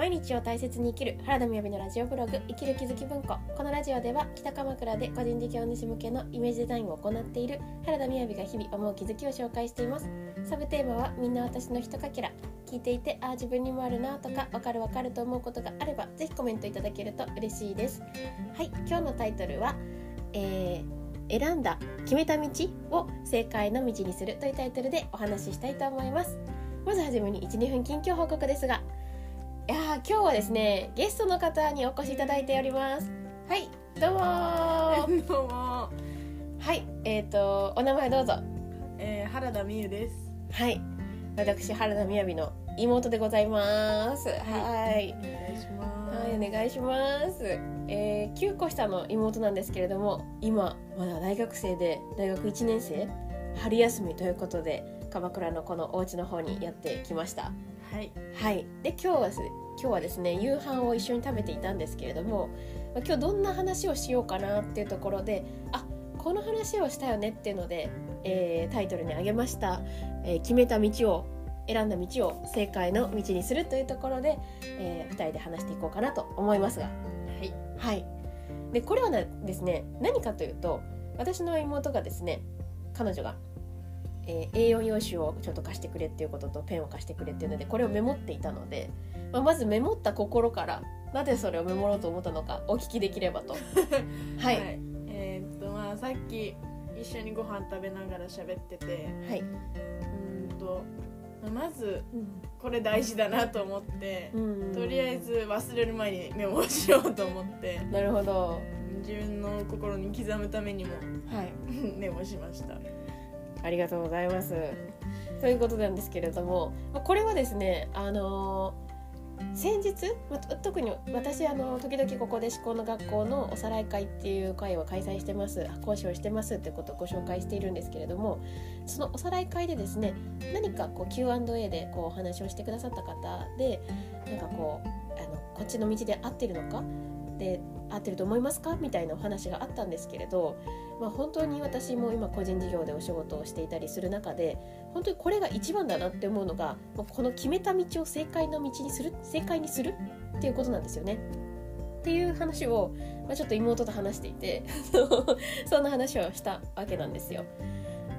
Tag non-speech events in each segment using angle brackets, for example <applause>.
毎日を大切に生きる原田みやびのラジオブログ生きる気づき文庫。このラジオでは北鎌倉で個人事業主向けのイメージデザインを行っている原田みやびが日々思う気づきを紹介しています。サブテーマはみんな私のひとかけら。聞いていてああ自分にもあるなとかわかるわかると思うことがあればぜひコメントいただけると嬉しいです。はい今日のタイトルは、えー選んだ決めた道を正解の道にするというタイトルでお話ししたいと思います。まずはじめに12分近況報告ですがいやー今日はですねゲストの方にお越しいただいております。はいどうもー。<laughs> どうも、はいえっ、とお名前どうぞ。えー、原田美優です。はい私原田みやびの妹でございます。はい。お願いします。はい、お願いします。えー、9個下の妹なんですけれども、今まだ大学生で大学1年生、春休みということで鎌倉のこのお家の方にやってきました。はい、はい。で今日はです今日はですね夕飯を一緒に食べていたんですけれども、まあ今日どんな話をしようかなっていうところで、あこの話をしたよねっていうので、えータイトルに挙げました、えー決めた道を選んだ道を正解の道にするというところで、え2人で話していこうかなと思いますが。はい、はい。でこれはねですね何かというと私の妹がですね彼女が、えー A4 用紙をちょっと貸してくれっていうこととペンを貸してくれっていうのでこれをメモっていたので、まあ、まずメモった心からなぜそれをメモろうと思ったのかお聞きできればと。<laughs> はい、はい。えーっとまあさっき一緒にご飯食べながら喋ってて、うーんとまずこれ大事だなと思って、うん。とりあえず忘れる前にメモをしようと思って、なるほど。自分の心に刻むためにもはい。<laughs> メモしました。ありがとうございます。ということなんですけれども、これはですね、あの先日、特に私あの時々ここで思考の学校のおさらい会っていう会を開催してます講師をしてますってことをご紹介しているんですけれどもそのおさらい会でですね何かこう Q&A でこうお話をしてくださった方でなんかこうあのこっちの道で合ってるのかで合ってると思いますか？みたいなお話があったんですけれど、まあ、本当に私も今個人事業でお仕事をしていたりする中で本当にこれが一番だなって思うのがこの決めた道を正解の道にする正解にするっていうことなんですよね。っていう話を、まあ、ちょっと妹と話していて <laughs> そんな話をしたわけなんですよ。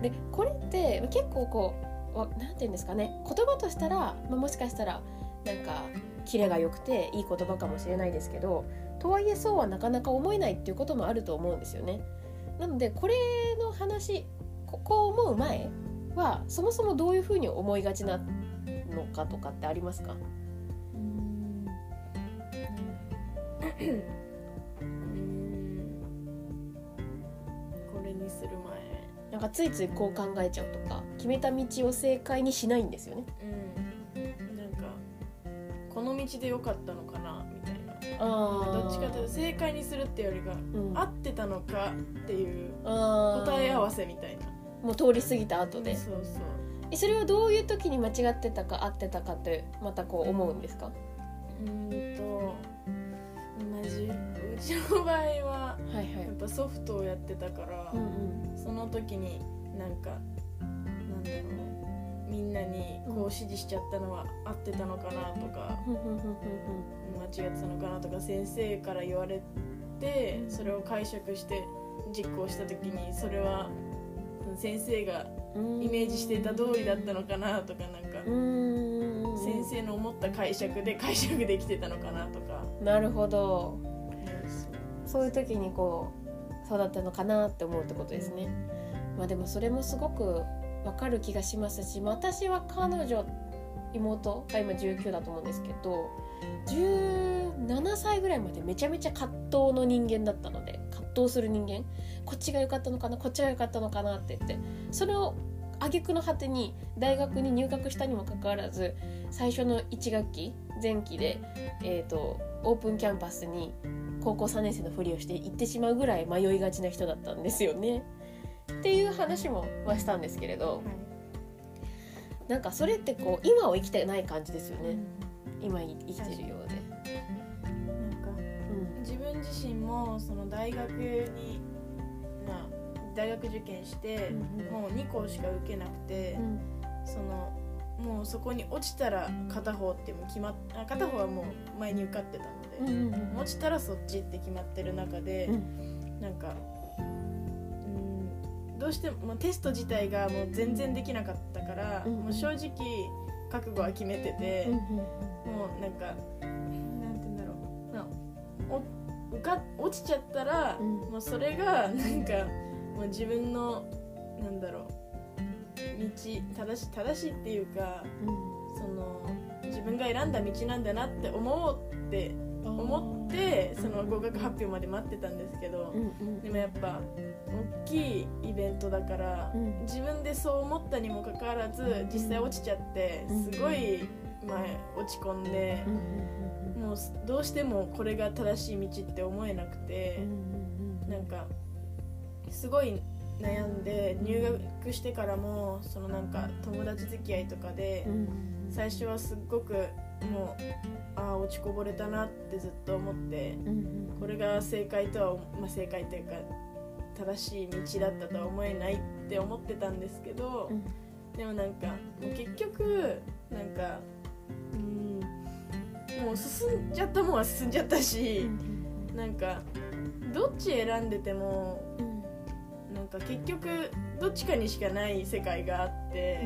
でこれって結構こうわなんて言うんですかね言葉としたら、まあ、もしかしたらなんかキレが良くていい言葉かもしれないですけどとはいえそうはなかなか思えないっていうこともあると思うんですよね。なのでこれの話ここう思う前はそもそもどういうふうに思いがちなのかとかってありますか？これにするなんかついついこう考えちゃうとか決めた道を正解にしないんですよね。前うんなんかこの道でよかったのどっちかというと正解にするってよりがうん。合ってたのかっていう答え合わせみたいな。もう通り過ぎた後で。そうそう。えそれはどういう時に間違ってたか合ってたかってまたこう思うんですか？うーんと同じうちの場合ははいはい。やっぱソフトをやってたから、その時になんかなんだろうみんなにこう指示しちゃったのは合ってたのかなとか間違ってたのかなとか先生から言われてそれを解釈して実行した時にそれは先生がイメージしていた通りだったのかなとかなんか先生の思った解釈で解釈できてたのかなとか。なるほど。そういう時にこうそうだったのかなって思うってことですね。まあでもそれもすごくわかる気がしますし、私は彼女妹が今19だと思うんですけど17歳ぐらいまでめちゃめちゃ葛藤の人間だったので葛藤する人間こっちが良かったのかなこっちが良かったのかなって言ってそれを挙句の果てに大学に入学したにもかかわらず最初の1学期前期で、えー、とオープンキャンパスに高校3年生のふりをして行ってしまうぐらい迷いがちな人だったんですよね。っていう話もまあしたんですけれどなんかそれってこう今を生きてない感じですよね。今生きてるようで。なんかうん。自分自身もその大学に、まあ、大学受験して、うんうん。もう2校しか受けなくて、そのもうそこに落ちたら片方っても決まっあ片方はもう前に受かってたので、うんうん、落ちたらそっちって決まってる中で、うん、なんかうんどうしてもテスト自体がもう全然できなかったから、うんうん、もう正直覚悟は決めてて、うんうん、もうなんかなんて言うんだろう。お受か落ちちゃったら、うん、もうそれがなんかもう自分のなんだろう。道正し正しいっていうか、うん、その自分が選んだ道なんだなって思うって思ってその合格発表まで待ってたんですけど、うんうん、でもやっぱ大きいイベントだから、うん、自分でそう思ったにもかかわらず実際落ちちゃってすごい前落ち込んで、もうどうしてもこれが正しい道って思えなくて、なんかすごい悩んで入学してからもそのなんか友達付き合いとかで最初はすっごくもうああ落ちこぼれたなってずっと思ってこれが正解とは、まあ、正解というか正しい道だったとは思えないって思ってたんですけどでもなんかもう結局なんかうんもう進んじゃったもんは進んじゃったしなんかどっち選んでても。なんか結局どっちかにしかない世界があって、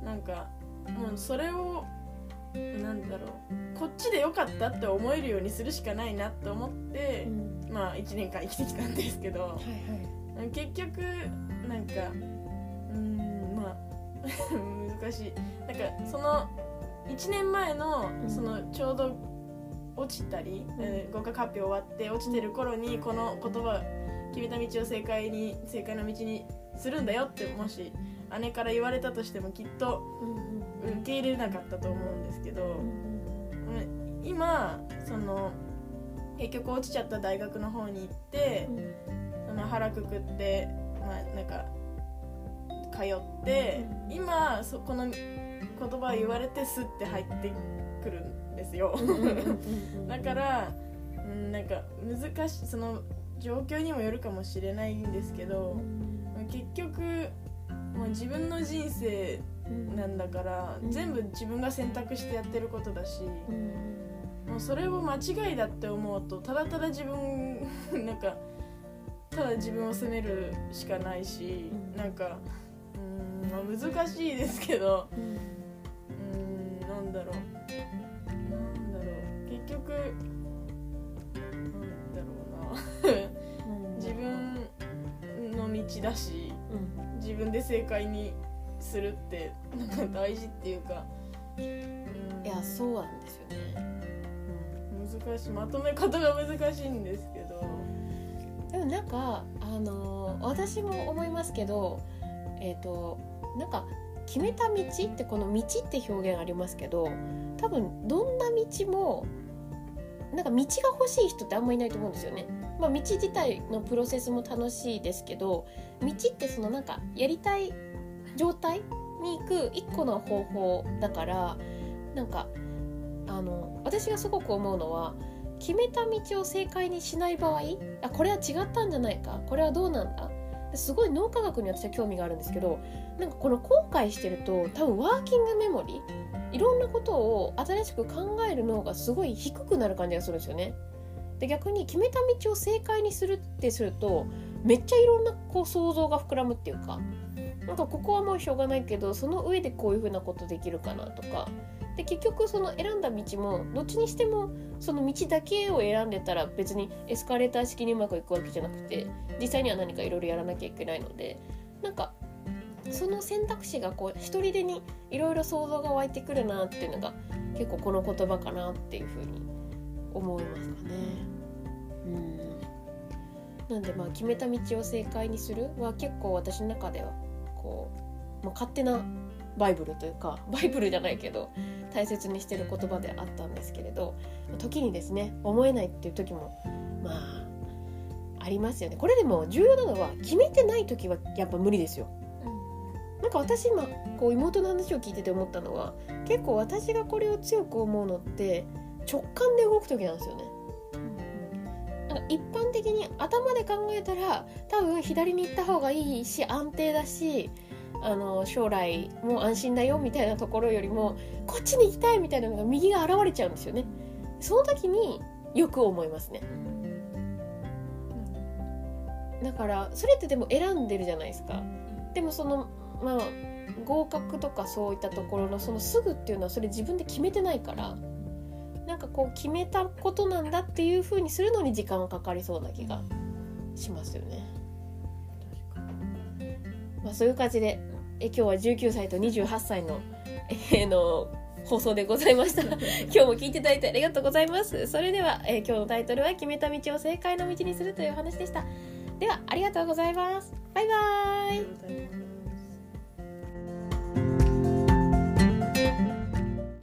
うん、なんかもうそれをなんだろう。こっちでよかったって思えるようにするしかないなと思って、うん、まあ1年間生きてきたんですけど、はいはい、結局なんかうんまあ <laughs> 難しい。なんかその1年前のそのちょうど落ちたり、うん、合格発表終わって落ちてる頃にこの言葉決めた道を正解に正解の道にするんだよってもし姉から言われたとしてもきっと受け入れなかったと思うんですけど、今その結局落ちちゃった大学の方に行って、その腹くくってまあなんか通って、今そこの言葉を言われてスッて入ってくるんですよ。だからなんか難しいその状況にもよるかもしれないんですけど、結局もう自分の人生なんだから、全部自分が選択してやってることだし、もうそれを間違いだって思うとただただ自分 <laughs> なんかただ自分を責めるしかないし、うなんかうん、まあ、難しいですけど、うん、なんだろう。なんだろう。結局自分の道だし、うん、自分で正解にするってなんか大事っていうか、うん、いやそうなんですよね、うん、難しい。まとめ方が難しいんですけど。でもなんかあのー、私も思いますけどえっ、ー、となんか決めた道ってこの道って表現ありますけど多分どんな道もなんか道が欲しい人ってあんまりいないと思うんですよね。まあ、道自体のプロセスも楽しいですけど道ってそのなんかやりたい状態に行く一個の方法だからなんかあの私がすごく思うのは決めた道を正解にしない場合あこれは違ったんじゃないかこれはどうなんだすごい脳科学に私は興味があるんですけどなんかこの後悔してると多分ワーキングメモリーいろんなことを新しく考える脳がすごい低くなる感じがするんですよね。で逆に決めた道を正解にするってするとめっちゃいろんなこう想像が膨らむっていうかなんかここはもうしょうがないけどその上でこういうふうなことできるかなとかで結局その選んだ道もどっちにしてもその道だけを選んでたら別にエスカレーター式にうまくいくわけじゃなくて実際には何かいろいろやらなきゃいけないのでなんかその選択肢がこう一人でにいろいろ想像が湧いてくるなっていうのが結構この言葉かなっていうふうに思いますかね。うん、なんでまあ決めた道を正解にするは結構私の中ではこう、まあ、勝手なバイブルというか <laughs> バイブルじゃないけど大切にしてる言葉であったんですけれど時にですね思えないっていう時もまあありますよねこれでも重要なのは決めてない時はやっぱ無理ですよ。なんか私今こう妹の話を聞いてて思ったのは結構私がこれを強く思うのって直感で動く時なんですよね。一般的に頭で考えたら多分左に行った方がいいし安定だしあの将来もう安心だよみたいなところよりもこっちに行きたいみたいなのが右が現れちゃうんですよね。その時によく思いますね。だからそれってでも選んでるじゃないですか。でもそのまあ合格とかそういったところのそのすぐっていうのはそれ自分で決めてないからなんかこう決めたことなんだっていうふうにするのに時間がかかりそうな気がしますよね。まあ、そういう感じでえ今日は19歳と28歳の,、えー、の放送でございました。<laughs> 今日も聞いていただいてありがとうございます。それでは、えー、今日のタイトルは決めた道を正解の道にするという話でした。ではありがとうございます。バイバーイ